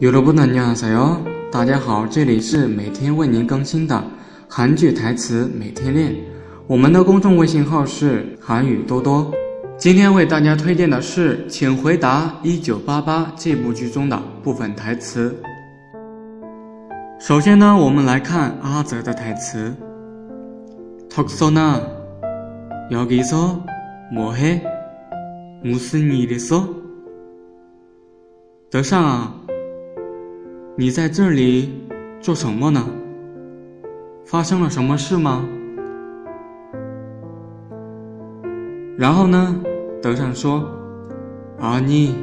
여러분안녕하세요，大家好，这里是每天为您更新的韩剧台词每天练。我们的公众微信号是韩语多多。今天为大家推荐的是《请回答一九八八》这部剧中的部分台词。首先呢，我们来看阿泽的台词。덕선아여기서뭐해무슨일있어德尚啊。 你在这里做什么呢？发生了什么事吗？然后呢德善说阿你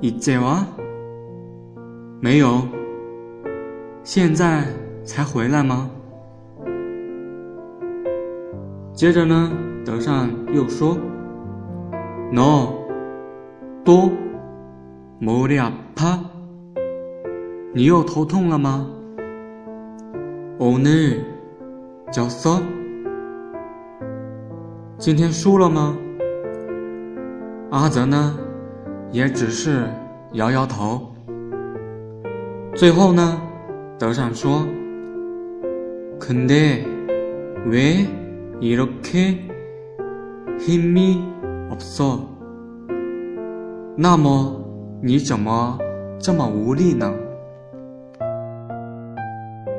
你在吗没有现在才回来吗？接着呢德善又说 no 多么的啊啪你又头痛了吗？오늘졌 어？ 今天输了吗？阿泽呢，也只是摇摇头。最后呢，德尚说：“근데왜이렇게힘이없어？那么你怎么这么无力呢？”